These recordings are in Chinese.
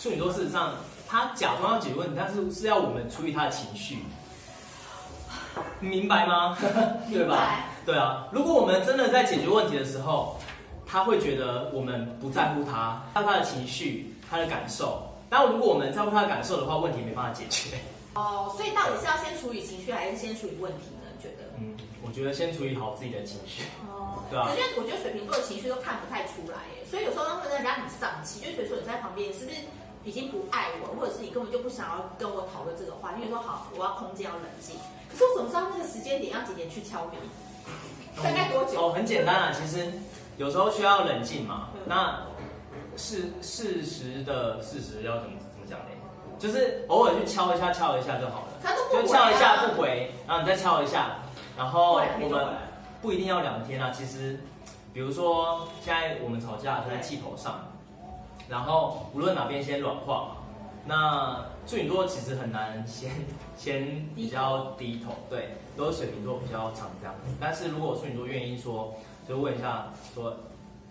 处女座事实上他假装要解决问题，但是是要我们处理他的情绪，明白吗？对吧？对啊，如果我们真的在解决问题的时候，他会觉得我们不在乎他，他他的情绪，他的感受。但如果我们在乎他的感受的话，问题没办法解决。哦，所以到底是要先处理情绪，还是先处理问题呢？你觉得？嗯，我觉得先处理好自己的情绪。哦，对啊。可是我觉得水瓶座的情绪都看不太出来耶，所以有时候他们人家很丧气，就觉得说你在旁边是不是已经不爱我，或者是你根本就不想要跟我讨论这个话？因为说好，我要空间要冷静。可是我怎么知道那个时间点要几点去敲门？大概多久？哦，很简单啊，其实有时候需要冷静嘛。那事事实的事实要怎么怎么讲呢？就是偶尔去敲一下，敲一下就好了。他都不回啊、就敲一下不回，然后你再敲一下，然后我们不一定要两天啊。其实，比如说现在我们吵架在气头上，然后无论哪边先软化，那处女座其实很难先先比较低头，对，都是水瓶座比较常这样。但是如果处女座愿意说，就问一下说，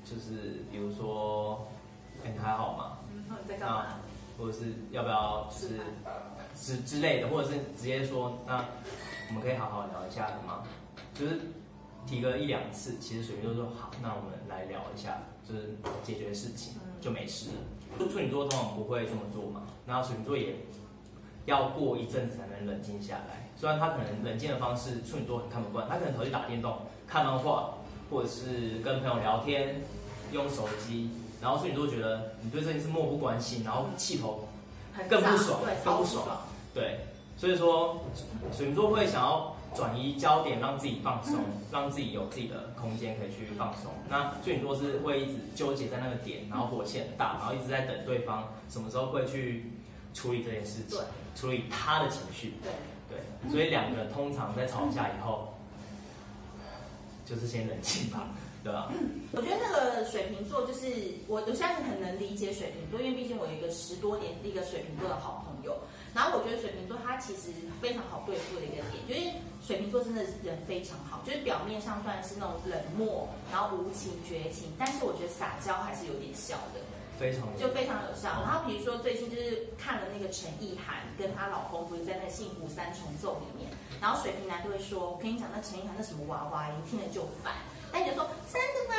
就是比如说。你还好吗？嗯，你在干嘛？或者是要不要就是之之类的，或者是直接说，那我们可以好好聊一下的吗？就是提个一两次，其实水瓶座说好，那我们来聊一下，就是解决事情就没事了。就处女座通常不会这么做嘛，然后处女座也要过一阵子才能冷静下来。虽然他可能冷静的方式处女座很看不惯，他可能跑去打电动、看漫画，或者是跟朋友聊天、用手机。然后处女座觉得你对这件事漠不关心，然后气头更不爽，更不爽。对，所以说水瓶座会想要转移焦点，让自己放松，让自己有自己的空间可以去放松。那处女座是会一直纠结在那个点，然后火气很大，然后一直在等对方什么时候会去处理这件事情，处理他的情绪。对对，所以两个人通常在吵架以后，就是先冷静吧。对啊？我觉得那个水瓶座就是我，我相信很能理解水瓶座，因为毕竟我有一个十多年一个水瓶座的好朋友。然后我觉得水瓶座他其实非常好对付的一个点，就是水瓶座真的人非常好，就是表面上算是那种冷漠，然后无情绝情，但是我觉得撒娇还是有点效的，非常就非常有效。然后比如说最近就是看了那个陈意涵跟她老公不是在那幸福三重奏里面，然后水瓶男就会说：“我跟你讲，那陈意涵那什么娃娃音，听了就烦。”那你就说真的吗？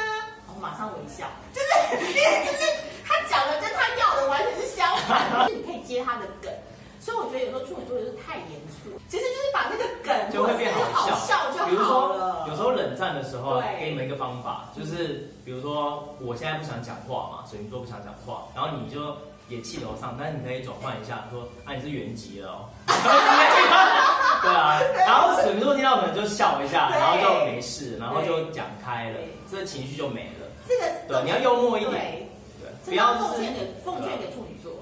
我马上微笑，就是就是他讲的跟他要的完全是相反，就是你可以接他的梗。所以我觉得有时候处女座就是太严肃，其实就是把那个梗就会变好笑，就好了。比如说有时候冷战的时候，给你们一个方法，就是比如说我现在不想讲话嘛，水瓶座不想讲话，然后你就也气头上，但是你可以转换一下，说啊你是原籍了哦。对啊，然后水瓶座听到可能就笑一下，然后就没事，然后就讲开了，这个情绪就没了。这个对，你要幽默一点，对，不要奉献给奉献给处女座。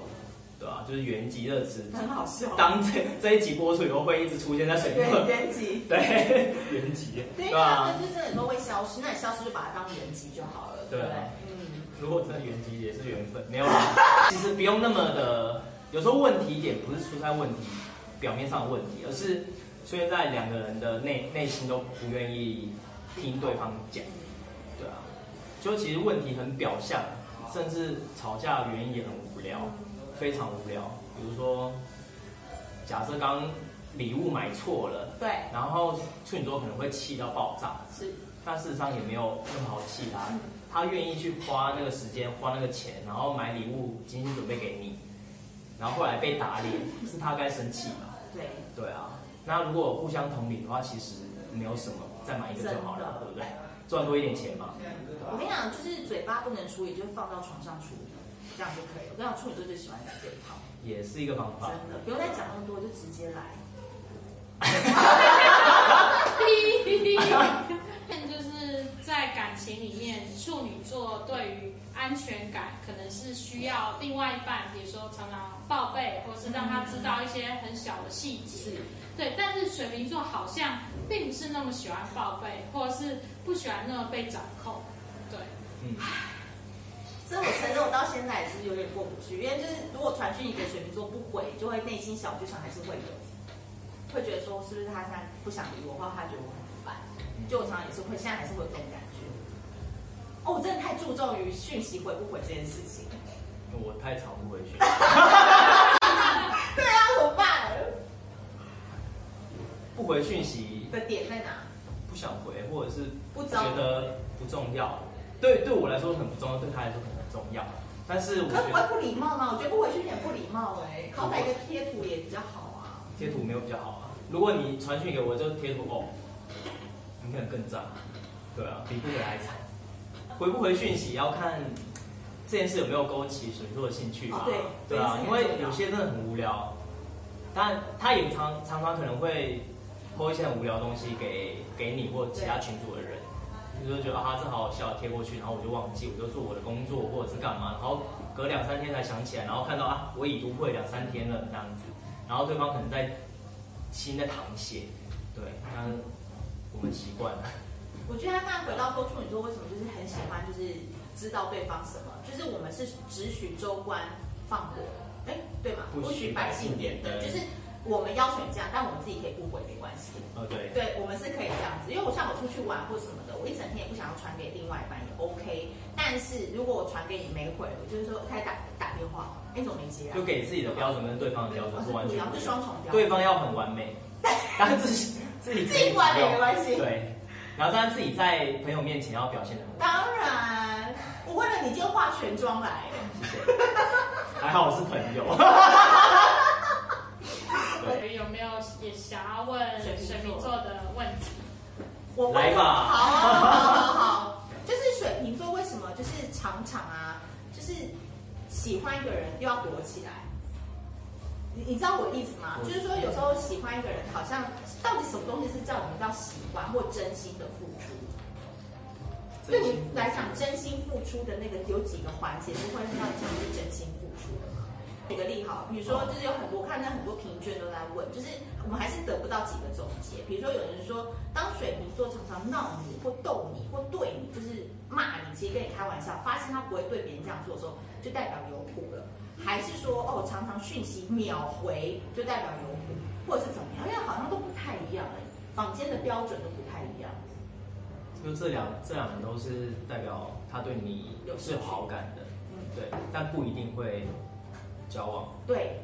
对啊，就是原籍这个词，很好笑。当这这一集播出以后，会一直出现在水瓶座。原籍，对，原籍，对啊，就是真的都会消失，那你消失就把它当原籍就好了。对，嗯，如果真的原籍也是缘分，没有啦。其实不用那么的，有时候问题点不是出在问题。表面上的问题，而是出现在两个人的内内心都不愿意听对方讲，对啊，就其实问题很表象，甚至吵架的原因也很无聊，非常无聊。比如说，假设刚礼物买错了，对，然后处女座可能会气到爆炸，是，但事实上也没有那么好气他，他愿意去花那个时间，花那个钱，然后买礼物精心准备给你，然后后来被打脸，是他该生气嘛？对对啊，那如果互相同理的话，其实没有什么，再买一个就好了，对不对？赚多一点钱嘛。我跟你讲，就是嘴巴不能处理，就放到床上处理，这样就可以了。我跟你讲，处女座最喜欢讲这一套，也是一个方法。真的，不用再讲那么多，就直接来。情里面，处女座对于安全感可能是需要另外一半，比如说常常报备，或是让他知道一些很小的细节。对，但是水瓶座好像并不是那么喜欢报备，或者是不喜欢那么被掌控。对，嗯。所以我承认，我到现在也是有点过不去，因为就是如果传讯一个水瓶座不回，就会内心小剧场还是会有，会觉得说是不是他现在不想理我，或者他觉得我很烦。就我常常也是会，现在还是会有这种感觉。我真的太注重于讯息回不回这件事情。我太常不回去。对啊，怎么办？不回讯息的点在哪？不想回，或者是不觉得不重要。对，对我来说很不重要，对他来说可能很重要。但是我可不会不礼貌吗？我觉得不回讯息也不礼貌哎、欸，好歹一个贴图也比较好啊。贴图没有比较好啊。如果你传讯给我，就贴图哦，你可能更炸，对啊，比不回来还惨。回不回讯息要看这件事有没有勾起水做的兴趣吧。哦、对对啊，因为有些真的很无聊，但他也常常常可能会 po 一些很无聊的东西给给你或其他群组的人，你就觉得啊，这好好笑，贴过去，然后我就忘记，我就做我的工作或者是干嘛，然后隔两三天才想起来，然后看到啊，我已读会两三天了这样子，然后对方可能在心在淌血，对，但我们习惯了。我觉得他刚刚回到说处女座为什么就是很喜欢，就是知道对方什么，就是我们是只许州官放火，哎，对吗？不许百姓点灯，就是我们要求这样，但我们自己可以不回没关系。哦，对，对，我们是可以这样子，因为我像我出去玩或什么的，我一整天也不想要传给另外一半也 OK，但是如果我传给你没回，我就是说开始打打电话，哎，怎么没接啊？就给自己的标准跟对方的标准是完全不一样，是双重标准，对方要很完美，但是自己自己自己完美没关系，对。然后当然自己在朋友面前要表现的很好。当然，我为了你就化全妆来。谢谢。还好我是朋友。对，有没有也想要问水瓶座的问题？我来吧。好好好好好，就是水瓶座为什么就是常常啊，就是喜欢一个人又要躲起来？你你知道我的意思吗？就是说有时候喜欢一个人，好像到底什么东西是叫我们叫喜欢或真心的付出？对你来讲，真心付出的那个有几个环节是会让你讲是真心付出的吗？举个例好，比如说就是有很多看到很多评卷都在问，就是我们还是得不到几个总结。比如说有人说，当水瓶座常常闹你或逗你或对你就是骂你，其实跟你开玩笑，发现他不会对别人这样做的时候，就代表有谱了。还是说哦，常常讯息秒回就代表有谱，或者是怎么样？因为好像都不太一样哎，坊间的标准都不太一样。就这两这两个都是代表他对你是有好感的，嗯，对，但不一定会交往。对，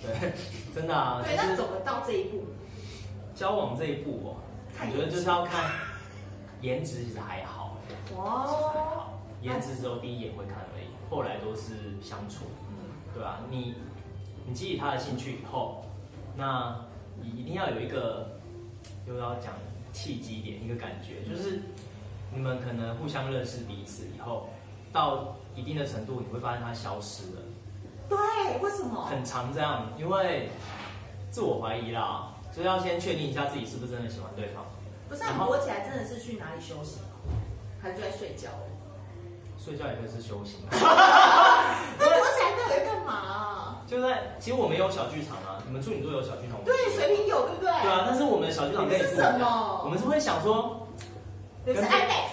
对，真的啊。对，那走得到这一步？交往这一步哦，我觉得就是要看颜值，其实还好。哇，其实还好，颜值只有第一眼会看而已，后来都是相处。对吧？你你激起他的兴趣以后，那你一定要有一个，又要讲契机点，一个感觉，就是你们可能互相认识彼此以后，到一定的程度，你会发现他消失了。对，为什么？很常这样，因为自我怀疑啦，所以要先确定一下自己是不是真的喜欢对方。不是，你躲起来真的是去哪里休息吗？还是就在睡觉？睡觉也可以是修行。那躲起来到底干嘛啊？就在，其实我们有小剧场啊，你们处女座有小剧场吗？对，水瓶有，对不对？对啊，但是我们的小剧场跟你。是什么？我们是会想说，是 IMAX，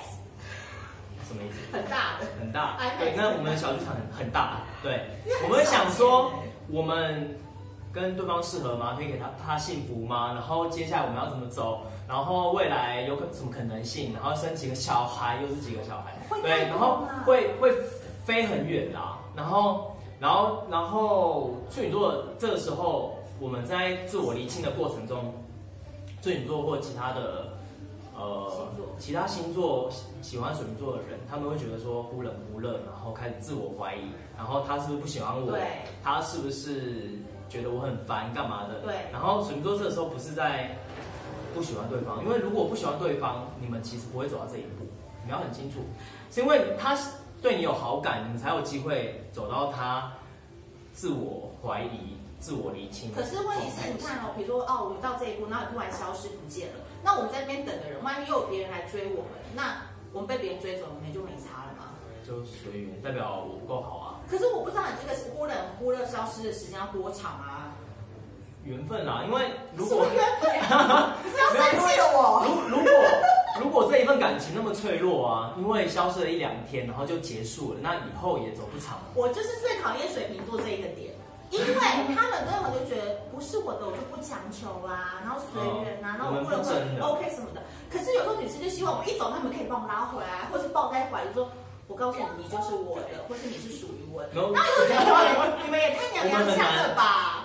什么意思？很大的，很大。对，那我们的小剧场很很大。对，我们会想说，我们跟对方适合吗？可以给他他幸福吗？然后接下来我们要怎么走？然后未来有可什么可能性？然后生几个小孩，又是几个小孩？对，然后会会飞很远啊。然后，然后，然后处女座这个时候，我们在自我厘清的过程中，处女座或其他的呃其他星座喜欢水瓶座的人，他们会觉得说忽冷忽热，然后开始自我怀疑，然后他是不是不喜欢我？对，他是不是觉得我很烦干嘛的？对，然后水瓶座这个时候不是在。不喜欢对方，因为如果不喜欢对方，你们其实不会走到这一步。你要很清楚，是因为他对你有好感，你们才有机会走到他自我怀疑、自我厘清。可是问题是，你看哦，比如说哦，我们到这一步，然后突然消失不见了，那我们在那边等的人，万一又有别人来追我们，那我们被别人追走，我们就没差了吗？就随缘，代表我不够好啊。可是我不知道你这个是忽冷忽热消失的时间要多长啊？缘分啊，因为如果缘分，你是要生气了我。如如果如果这一份感情那么脆弱啊，因为消失了一两天，然后就结束了，那以后也走不长。我就是最讨厌水瓶座这一个点，因为他们根本就觉得不是我的，我就不强求啊，然后随缘啊，然后我不能会 OK 什么的。可是有时候女生就希望我一走，他们可以帮我拉回来，或是抱在怀里说，我告诉你，你就是我的，或是你是属于我的。那有时候你们也太娘娘腔了吧？